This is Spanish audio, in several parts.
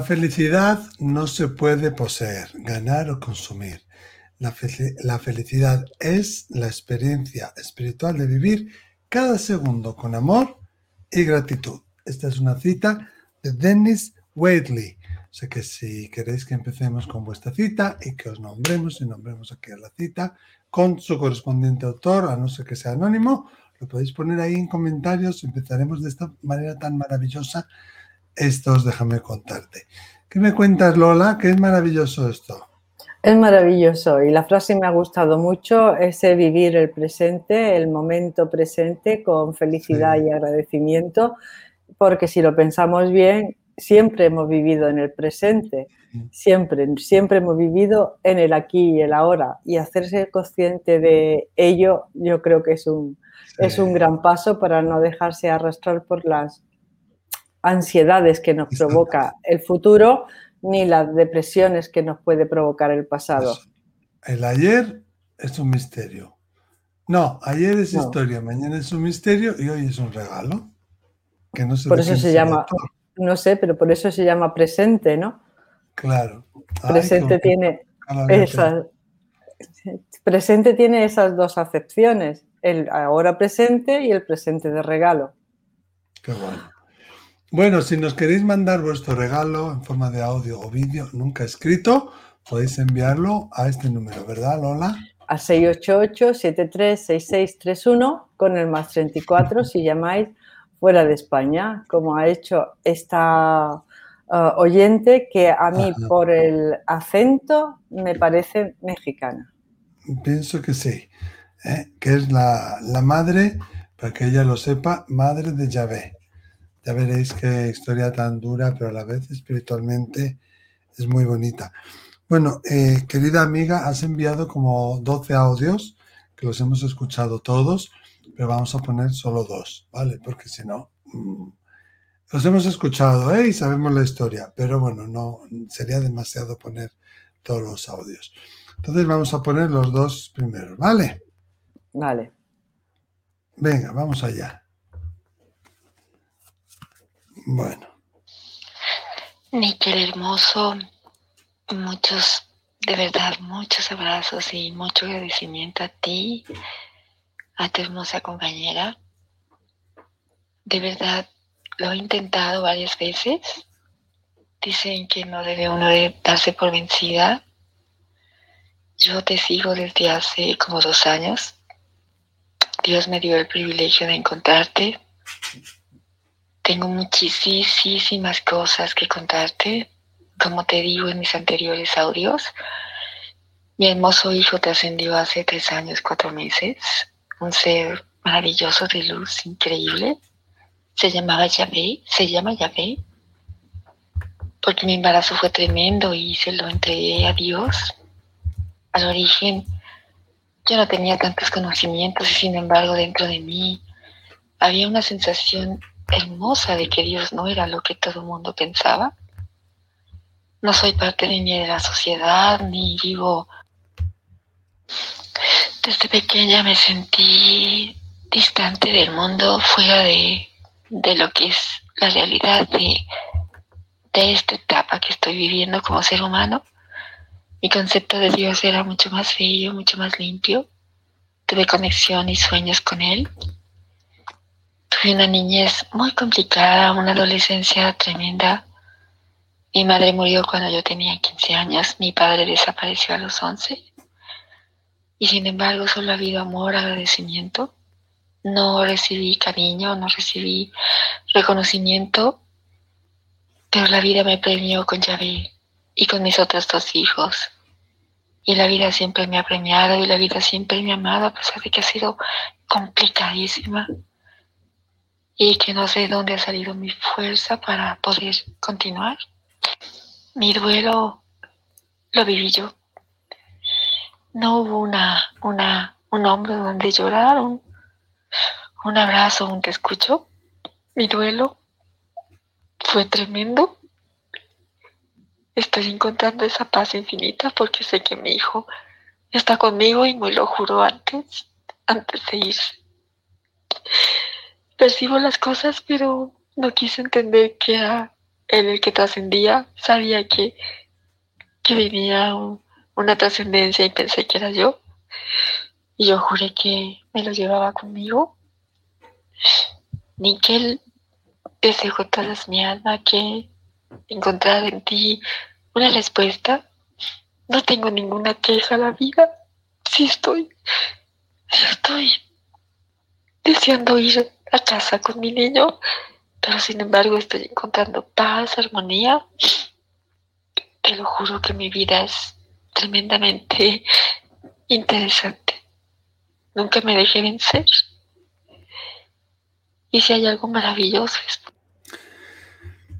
La felicidad no se puede poseer, ganar o consumir. La, felicidad es la experiencia espiritual de vivir cada segundo con amor y gratitud. Esta es una cita de Dennis Waitley. O sea que si queréis que empecemos con vuestra cita y que os nombremos y nombremos aquí a la cita con su correspondiente autor, a no ser que sea anónimo, lo podéis poner ahí en comentarios. Empezaremos de esta manera tan maravillosa. Estos, déjame contarte. ¿Qué me cuentas, Lola? ¿Qué es maravilloso esto? Es maravilloso y la frase me ha gustado mucho, ese vivir el presente, el momento presente con felicidad y agradecimiento, porque si lo pensamos bien, siempre hemos vivido en el presente, siempre, siempre hemos vivido en el aquí y el ahora y hacerse consciente de ello yo creo que es un, es un gran paso para no dejarse arrastrar por las ansiedades que nos provoca el futuro ni las depresiones que nos puede provocar el pasado. El ayer es un misterio. No, ayer es historia, mañana es un misterio y hoy es un regalo. Que no por eso se llama, no sé, pero por eso se llama presente, ¿no? Claro. presente tiene esas, presente tiene esas dos acepciones, el ahora presente y el presente de regalo. Qué bueno. Bueno, si nos queréis mandar vuestro regalo en forma de audio o vídeo nunca escrito, podéis enviarlo a este número, ¿verdad, Lola? A 688-736631 con el más 34 si llamáis fuera de España, como ha hecho esta uh, oyente que a mí por el acento me parece mexicana. Pienso que sí, ¿eh? que es la, la madre, para que ella lo sepa, madre de Yahvé. Ya veréis qué historia tan dura, pero a la vez espiritualmente es muy bonita. Bueno, eh, querida amiga, has enviado como 12 audios, que los hemos escuchado todos, pero vamos a poner solo dos, ¿vale? Porque si no, mm, los hemos escuchado, ¿eh? Y sabemos la historia, pero bueno, no sería demasiado poner todos los audios. Entonces vamos a poner los dos primeros, ¿vale? Vale. Venga, vamos allá. Bueno. Níquel hermoso, muchos, de verdad, muchos abrazos y mucho agradecimiento a ti, a tu hermosa compañera. De verdad, lo he intentado varias veces. Dicen que no debe uno darse por vencida. Yo te sigo desde hace como dos años. Dios me dio el privilegio de encontrarte tengo muchísimas cosas que contarte. Como te digo en mis anteriores audios, mi hermoso hijo te ascendió hace tres años, cuatro meses. Un ser maravilloso de luz, increíble. Se llamaba Yahvé, se llama Yahvé. Porque mi embarazo fue tremendo y se lo entregué a Dios. Al origen, yo no tenía tantos conocimientos y sin embargo dentro de mí había una sensación hermosa de que Dios no era lo que todo el mundo pensaba. No soy parte ni de la sociedad, ni vivo... Desde pequeña me sentí distante del mundo, fuera de, de lo que es la realidad de, de esta etapa que estoy viviendo como ser humano. Mi concepto de Dios era mucho más bello, mucho más limpio. Tuve conexión y sueños con Él. Tuve una niñez muy complicada, una adolescencia tremenda. Mi madre murió cuando yo tenía 15 años, mi padre desapareció a los 11. Y sin embargo solo ha habido amor, agradecimiento. No recibí cariño, no recibí reconocimiento, pero la vida me premió con Yahvé y con mis otros dos hijos. Y la vida siempre me ha premiado y la vida siempre me ha amado a pesar de que ha sido complicadísima y que no sé dónde ha salido mi fuerza para poder continuar. Mi duelo lo viví yo. No hubo una, una, un hombre donde llorar, un, un abrazo, un te escucho. Mi duelo fue tremendo. Estoy encontrando esa paz infinita porque sé que mi hijo está conmigo y me lo juró antes, antes de irse percibo las cosas, pero no quise entender que era en el que trascendía, sabía que, que venía una trascendencia y pensé que era yo. Y yo juré que me lo llevaba conmigo. Nickel, deseo todas mi alma que encontrar en ti una respuesta. No tengo ninguna queja a la vida. Sí estoy, sí estoy deseando ir a casa con mi niño, pero sin embargo estoy encontrando paz, armonía. Te lo juro que mi vida es tremendamente interesante. Nunca me dejé vencer. Y si hay algo maravilloso es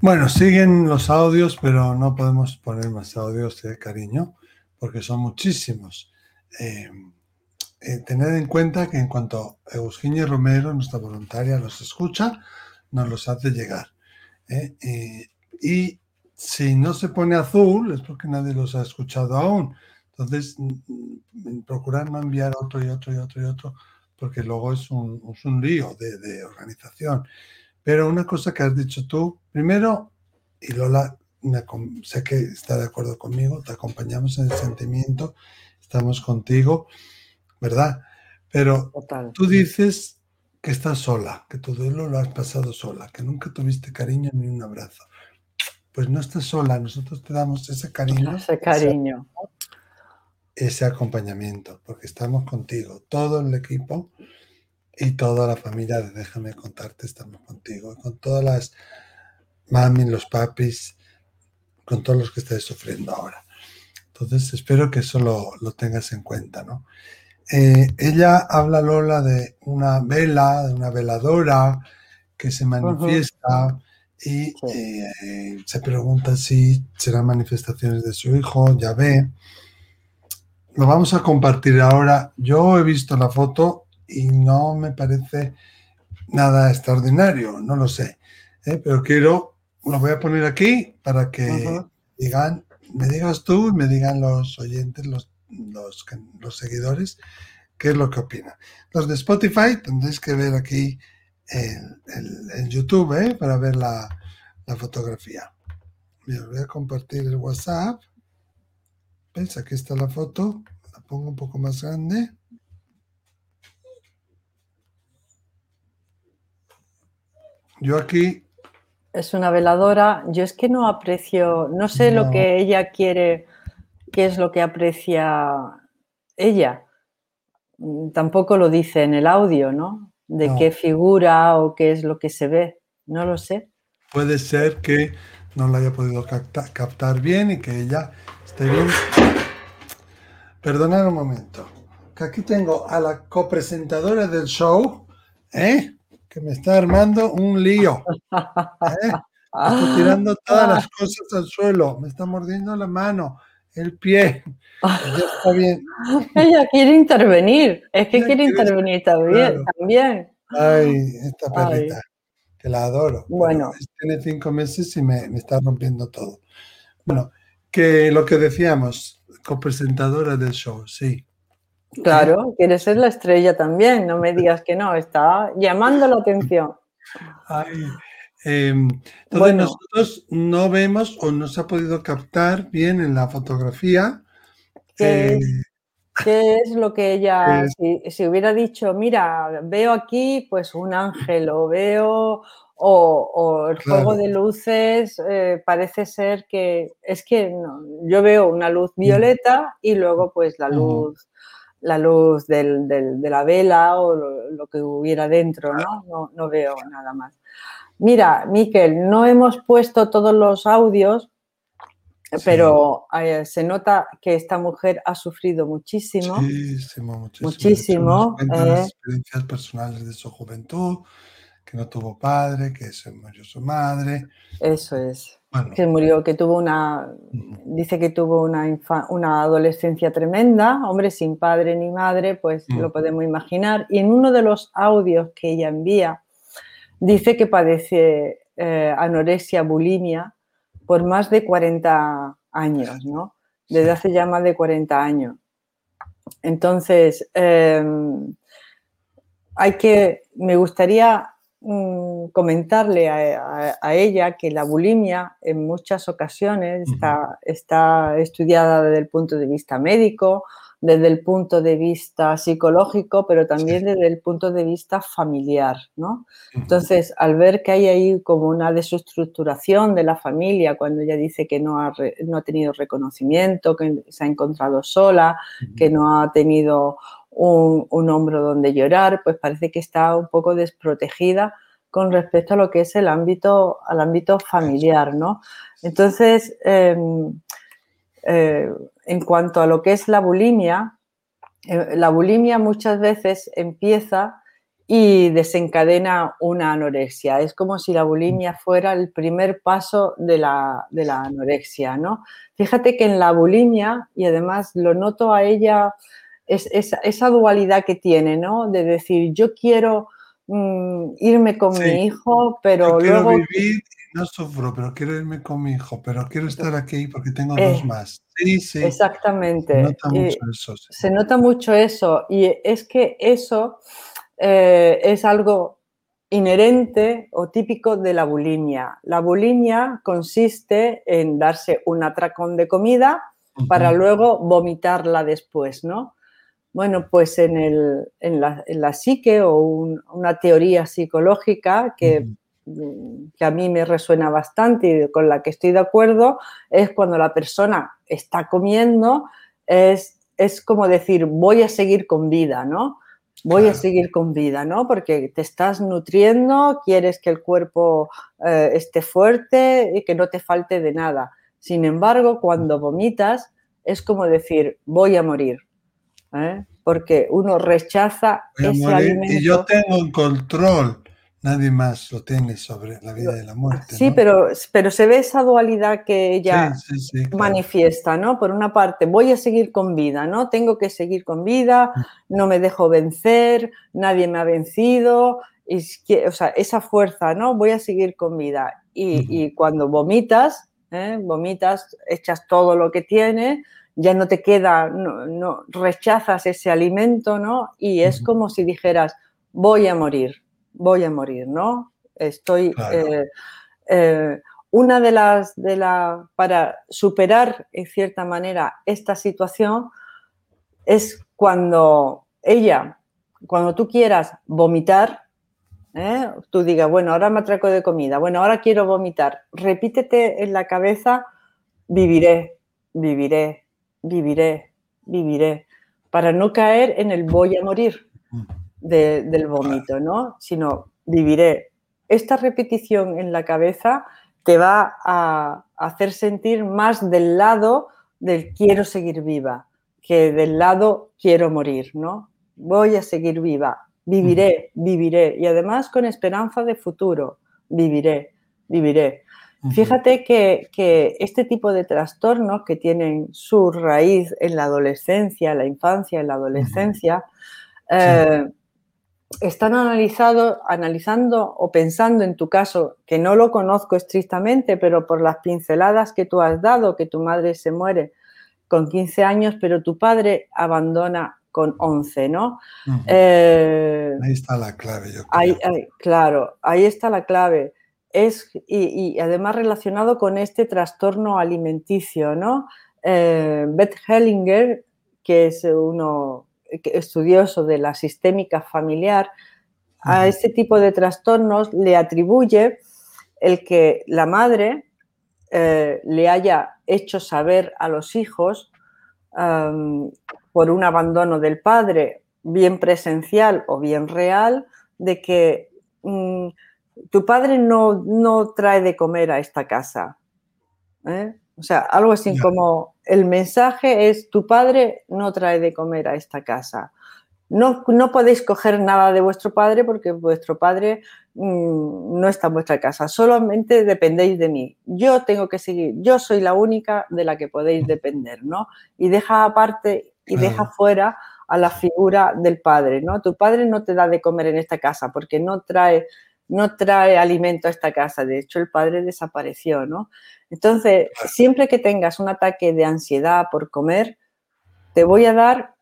bueno, siguen los audios, pero no podemos poner más audios de cariño porque son muchísimos. Eh, eh, tened en cuenta que en cuanto Eugenia Romero, nuestra voluntaria, los escucha, nos los hace llegar. ¿eh? y si no se pone azul es porque nadie los ha escuchado aún. Entonces, mm, mm, procurar no enviar otro y otro y otro y otro, porque luego es un, lío de, de organización. Pero una cosa que has dicho tú, primero, y Lola, sé que está de acuerdo conmigo, te acompañamos en el sentimiento, estamos contigo, ¿verdad? Pero tú dices que estás sola, que tu duelo lo has pasado sola, que nunca tuviste cariño ni un abrazo. Pues no estás sola, nosotros te damos ese cariño. Ese cariño. Ese, ese acompañamiento, porque estamos contigo, todo el equipo y toda la familia de Déjame contarte, estamos contigo, con todas las mami, los papis, con todos los que estés sufriendo ahora. Entonces, espero que eso lo, tengas en cuenta, ¿no? Eh, ella habla, Lola, de una vela, de una veladora que se manifiesta y eh, se pregunta si serán manifestaciones de su hijo, ya ve. Lo vamos a compartir ahora. Yo he visto la foto y no me parece nada extraordinario, no lo sé. ¿eh? Pero quiero, lo voy a poner aquí para que digan, me digas tú y me digan los oyentes, los, los, los, seguidores, qué es lo que opinan. Los de Spotify tendréis que ver aquí en, YouTube ¿eh? para ver la, la fotografía. Mira, voy a compartir el WhatsApp. Aquí está la foto. La pongo un poco más grande. Yo aquí. Es una veladora. Yo es que no aprecio, no sé lo que ella quiere, qué es lo que aprecia ella. Tampoco lo dice en el audio, ¿no? De qué figura o qué es lo que se ve. No lo sé. Puede ser que no lo haya podido captar, bien y que ella esté bien. Perdonad un momento. Que aquí tengo a la copresentadora del show, ¿eh? que me está armando un lío. ¿eh? Está tirando todas las cosas al suelo, me está mordiendo la mano, el pie. Ya está bien. Ella quiere intervenir, es que quiere, intervenir también, también. Ay, esta perrita, que la adoro. Bueno. Tiene cinco meses y me, me, está rompiendo todo. Bueno, que lo que decíamos, copresentadora del show, sí. Claro, quiere ser la estrella también, no me digas que no, está llamando la atención. Em, entonces nosotros no vemos o no se ha podido captar bien en la fotografía. ¿Qué, es, eh, lo que ella, si, hubiera dicho, mira, veo aquí pues un ángel o veo, o, el juego de luces, eh, parece ser que, es que yo veo una luz violeta y luego pues la luz la luz del, de la vela o lo, que hubiera dentro, ¿no? ¿no? veo nada más. Mira, Miquel, no hemos puesto todos los audios, pero eh, se nota que esta mujer ha sufrido muchísimo. Muchísimo, muchísimo. Eh. experiencias personales de su juventud, que no tuvo padre, que se murió su madre. Eso es que murió, que tuvo una, dice que tuvo una, una adolescencia tremenda, hombre sin padre ni madre, pues mm. lo podemos imaginar. Y en uno de los audios que ella envía, dice que padece eh, anorexia, bulimia por más de 40 años, ¿no? Desde hace ya más de 40 años. Entonces, em, hay que, me gustaría mm, comentarle a, ella que la bulimia en muchas ocasiones está, está estudiada desde el punto de vista médico, desde el punto de vista psicológico, pero también desde el punto de vista familiar, ¿no? Entonces, al ver que hay ahí como una desestructuración de la familia, cuando ella dice que no ha, no ha tenido reconocimiento, que se ha encontrado sola, que no ha tenido un, hombro donde llorar, pues parece que está un poco desprotegida con respecto a lo que es el ámbito, al ámbito familiar, ¿no? Entonces, em, eh, en cuanto a lo que es la bulimia, eh, la bulimia muchas veces empieza y desencadena una anorexia. Es como si la bulimia fuera el primer paso de la, anorexia, ¿no? Fíjate que en la bulimia, y además lo noto a ella, es, esa dualidad que tiene, ¿no? De decir, yo quiero mm, irme con mi hijo, pero luego no sufro, pero quiero irme con mi hijo, pero quiero estar aquí porque tengo dos eh, más. Sí, sí. Exactamente. Se nota mucho eso. Se nota mucho eso. Y es que eso eh, es algo inherente o típico de la bulimia. La bulimia consiste en darse un atracón de comida para luego vomitarla después, ¿no? Bueno, pues en, el, en, la, en la, psique o una teoría psicológica que que a mí me resuena bastante y con la que estoy de acuerdo es cuando la persona está comiendo, es, es como decir, voy a seguir con vida, ¿no? Voy a seguir con vida, ¿no? Porque te estás nutriendo, quieres que el cuerpo eh, esté fuerte y que no te falte de nada. Sin embargo, cuando vomitas, es como decir, voy a morir. ¿eh? Porque uno rechaza ese alimento. Y yo tengo un control Nadie más lo tiene sobre la vida y la muerte. Sí, pero, pero se ve esa dualidad que ella manifiesta, ¿no? Por una parte, voy a seguir con vida, ¿no? Tengo que seguir con vida, mm. no me dejo vencer, nadie me ha vencido, y, o sea, esa fuerza, ¿no? Voy a seguir con vida. Y, cuando vomitas, ¿eh? vomitas, echas todo lo que tienes, ya no te queda, no, rechazas ese alimento, ¿no? Y es como si dijeras, voy a morir voy a morir, ¿no? Estoy... Eh, eh, una de las, de la, para superar en cierta manera esta situación es cuando ella, cuando tú quieras vomitar, ¿eh? tú digas, bueno, ahora me atraco de comida, bueno, ahora quiero vomitar, repítete en la cabeza, viviré, viviré, viviré, viviré, para no caer en el voy a morir. Del vómito, ¿no? Sino viviré. Esta repetición en la cabeza te va a hacer sentir más del lado del quiero seguir viva que del lado quiero morir, ¿no? Voy a seguir viva, viviré, viviré. Y además con esperanza de futuro, viviré, viviré. Fíjate que, este tipo de trastornos que tienen su raíz en la adolescencia, la infancia, en la adolescencia, eh, están analizado, analizando o pensando en tu caso, que no lo conozco estrictamente, pero por las pinceladas que tú has dado, que tu madre se muere con 15 años, pero tu padre abandona con 11, ¿no? Eh, ahí está la clave, yo creo. claro, ahí está la clave. Es, y, además relacionado con este trastorno alimenticio, ¿no? Eh, Beth Hellinger, que es uno estudioso de la sistémica familiar, a este tipo de trastornos le atribuye el que la madre eh, le haya hecho saber a los hijos por un abandono del padre, bien presencial o bien real, de que mm, tu padre no, no, trae de comer a esta casa. ¿eh? O sea, algo así como el mensaje es tu padre no trae de comer a esta casa. No, no podéis coger nada de vuestro padre porque vuestro padre mm, no está en vuestra casa. Solamente dependéis de mí. Yo tengo que seguir. Yo soy la única de la que podéis depender, ¿no? Y deja aparte y deja fuera a la figura del padre, ¿no? Tu padre no te da de comer en esta casa porque no trae no trae alimento a esta casa. De hecho, el padre desapareció, ¿no? Entonces, siempre que tengas un ataque de ansiedad por comer, te voy a dar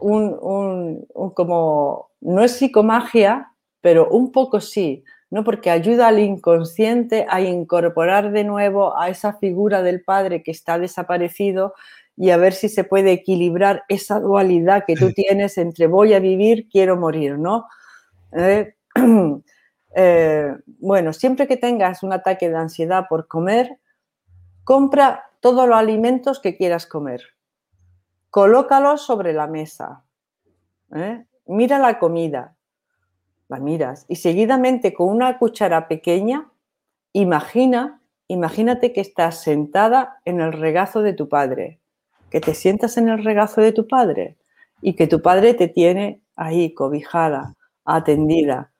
un, como, no es psicomagia, pero un poco sí, ¿no? Porque ayuda al inconsciente a incorporar de nuevo a esa figura del padre que está desaparecido y a ver si se puede equilibrar esa dualidad que tú tienes entre voy a vivir, quiero morir, ¿no? Eh, eh, bueno, siempre que tengas un ataque de ansiedad por comer, compra todos los alimentos que quieras comer. Colócalos sobre la mesa. ¿eh? Mira la comida. La miras. Y seguidamente con una cuchara pequeña, imagina, imagínate que estás sentada en el regazo de tu padre. Que te sientas en el regazo de tu padre y que tu padre te tiene ahí cobijada, atendida.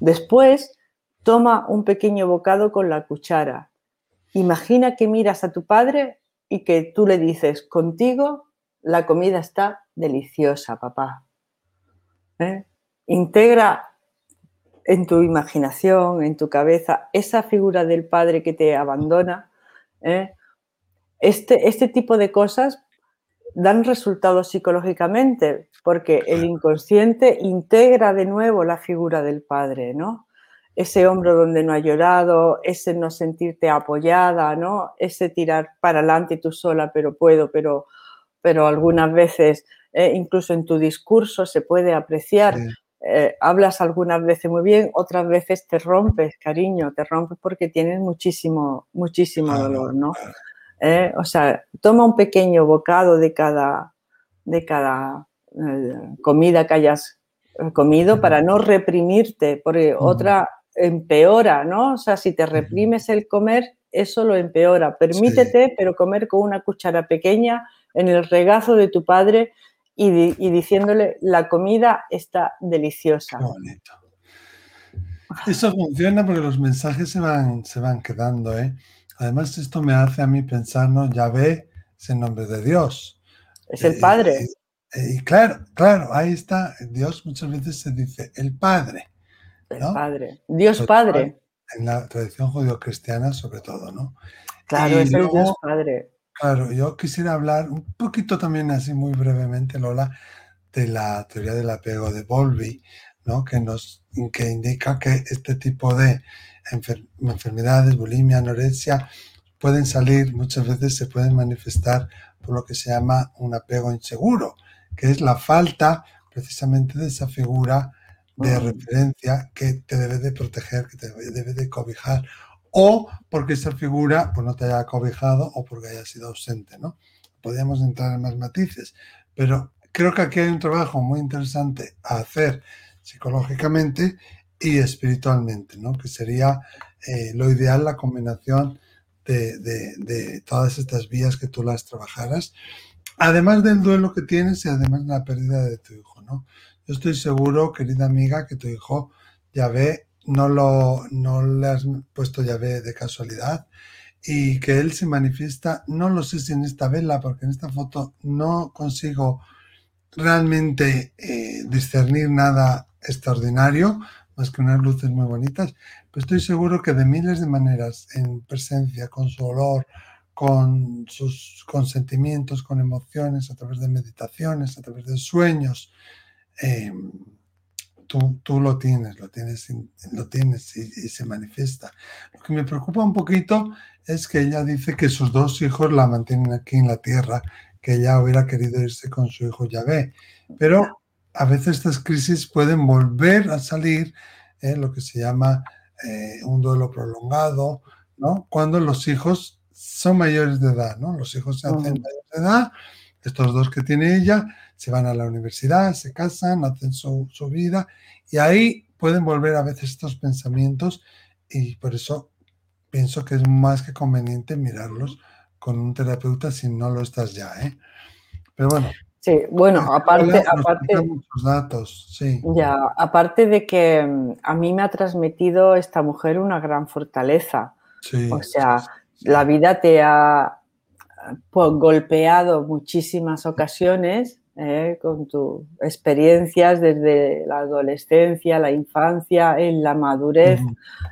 Después, toma un pequeño bocado con la cuchara. Imagina que miras a tu padre y que tú le dices, contigo la comida está deliciosa, papá. ¿Eh? Integra en tu imaginación, en tu cabeza, esa figura del padre que te abandona. ¿eh? Este, este tipo de cosas dan resultados psicológicamente, porque el inconsciente integra de nuevo la figura del padre, ¿no? Ese hombro donde no ha llorado, ese no sentirte apoyada, ¿no? Ese tirar para adelante tú sola, pero puedo, pero, pero algunas veces, eh, incluso en tu discurso, se puede apreciar. Eh, hablas algunas veces muy bien, otras veces te rompes, cariño, te rompes porque tienes muchísimo, muchísimo dolor, ¿no? ¿Eh? O sea, toma un pequeño bocado de cada, de cada eh, comida que hayas eh, comido para no reprimirte, porque otra empeora, ¿no? O sea, si te reprimes el comer, eso lo empeora. Permítete, pero comer con una cuchara pequeña en el regazo de tu padre y, diciéndole, la comida está deliciosa. Eso funciona porque los mensajes se van, se van quedando, ¿eh? Además, esto me hace a mí pensar, ¿no? Yahvé es el nombre de Dios. Es el Padre. Eh, eh, y claro, claro, ahí está. Dios muchas veces se dice el Padre. El Padre. Dios Padre. En la tradición judío-cristiana, sobre todo, ¿no? Claro, es el Dios Padre. Claro, yo quisiera hablar un poquito también, así muy brevemente, Lola, de la teoría del apego de Bowlby, ¿no? Que nos que indica que este tipo de enfermedades, bulimia, anorexia, pueden salir, muchas veces se pueden manifestar por lo que se llama un apego inseguro, que es la falta precisamente de esa figura de mm. referencia que te debe de proteger, que te debe de cobijar, o porque esa figura pues, no te haya cobijado o porque haya sido ausente, ¿no? Podríamos entrar en más matices, pero creo que aquí hay un trabajo muy interesante a hacer psicológicamente y espiritualmente, ¿no? Que sería eh, lo ideal la combinación de, todas estas vías que tú las trabajaras, además del duelo que tienes y además de la pérdida de tu hijo, ¿no? Yo estoy seguro, querida amiga, que tu hijo ya ve, no, lo, no le has puesto ya ve de casualidad y que él se manifiesta, no lo sé si en esta vela, porque en esta foto no consigo realmente eh, discernir nada extraordinario, más que unas luces muy bonitas, pero estoy seguro que de miles de maneras, en presencia, con su olor, con sus consentimientos, con emociones, a través de meditaciones, a través de sueños, eh, tú, tú, lo tienes, lo tienes, lo tienes y, y, se manifiesta. Lo que me preocupa un poquito es que ella dice que sus dos hijos la mantienen aquí en la tierra, que ella hubiera querido irse con su hijo Yahvé, pero a veces estas crisis pueden volver a salir en lo que se llama eh, un duelo prolongado, ¿no? Cuando los hijos son mayores de edad, ¿no? Los hijos se hacen mayores de edad, estos dos que tiene ella, se van a la universidad, se casan, hacen su, su vida y ahí pueden volver a veces estos pensamientos y por eso pienso que es más que conveniente mirarlos con un terapeuta si no lo estás ya, ¿eh? Pero bueno, Sí, bueno, aparte, aparte, datos, Ya, aparte de que mm, a mí me ha transmitido esta mujer una gran fortaleza. o sea, la vida te ha pues, golpeado muchísimas ocasiones eh, con tus experiencias desde la adolescencia, la infancia, en la madurez.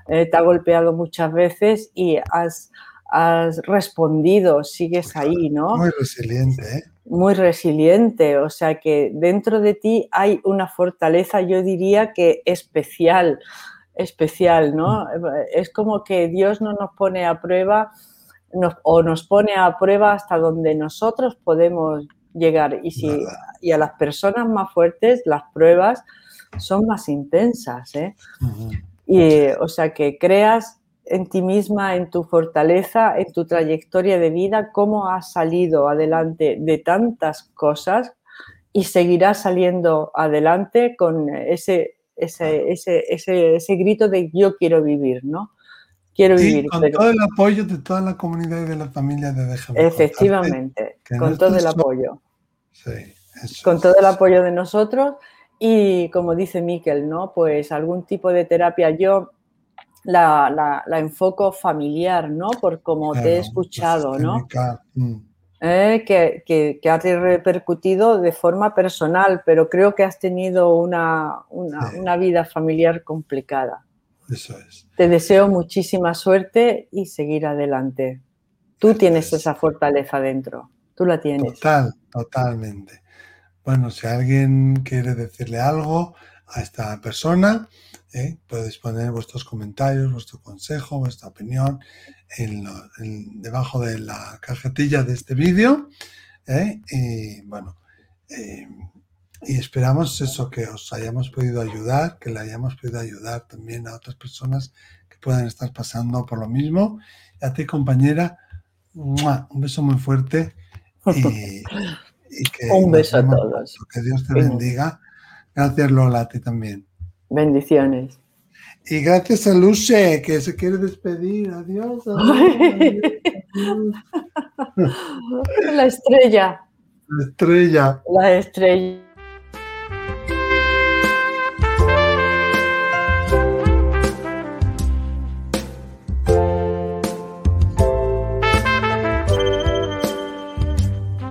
Eh, te ha golpeado muchas veces y has, has respondido, sigues ahí, ¿no? Muy resiliente, ¿eh? Muy resiliente, o sea que dentro de ti hay una fortaleza, yo diría que especial, especial, ¿no? Mm. Es como que Dios no nos pone a prueba o nos pone a prueba hasta donde nosotros podemos llegar. Y, si, y a las personas más fuertes las pruebas son más intensas. ¿eh? y, o sea, que creas en ti misma, en tu fortaleza, en tu trayectoria de vida, cómo has salido adelante de tantas cosas y seguirás saliendo adelante con ese, ese, ese, ese, grito de yo quiero vivir, ¿no? Quiero vivir. Con todo el apoyo de toda la comunidad y de la familia de Déjame Efectivamente, con todo el apoyo. con todo el apoyo de nosotros y como dice Miquel, ¿no? Pues algún tipo de terapia. Yo la, enfoco familiar, ¿no? Por como te he escuchado, ¿no? Mm. Eh, que, que, ha repercutido de forma personal, pero creo que has tenido una, una, vida familiar complicada. Eso es. Te deseo muchísima suerte y seguir adelante. Tú tienes esa fortaleza dentro, tú la tienes. Total, totalmente. Bueno, si alguien quiere decirle algo a esta persona, ¿eh? podéis poner vuestros comentarios, vuestro consejo, vuestra opinión en debajo de la cajetilla de este vídeo. ¿eh? Y bueno, eh, y esperamos eso, que os hayamos podido ayudar, que le hayamos podido ayudar también a otras personas que puedan estar pasando por lo mismo. Y a ti, compañera, un beso muy fuerte. Y, que un beso a todos. Que Dios te bendiga. Gracias, Lola, a ti también. Bendiciones. Y gracias a Luce, que se quiere despedir. Adiós. La estrella. La estrella. La estrella.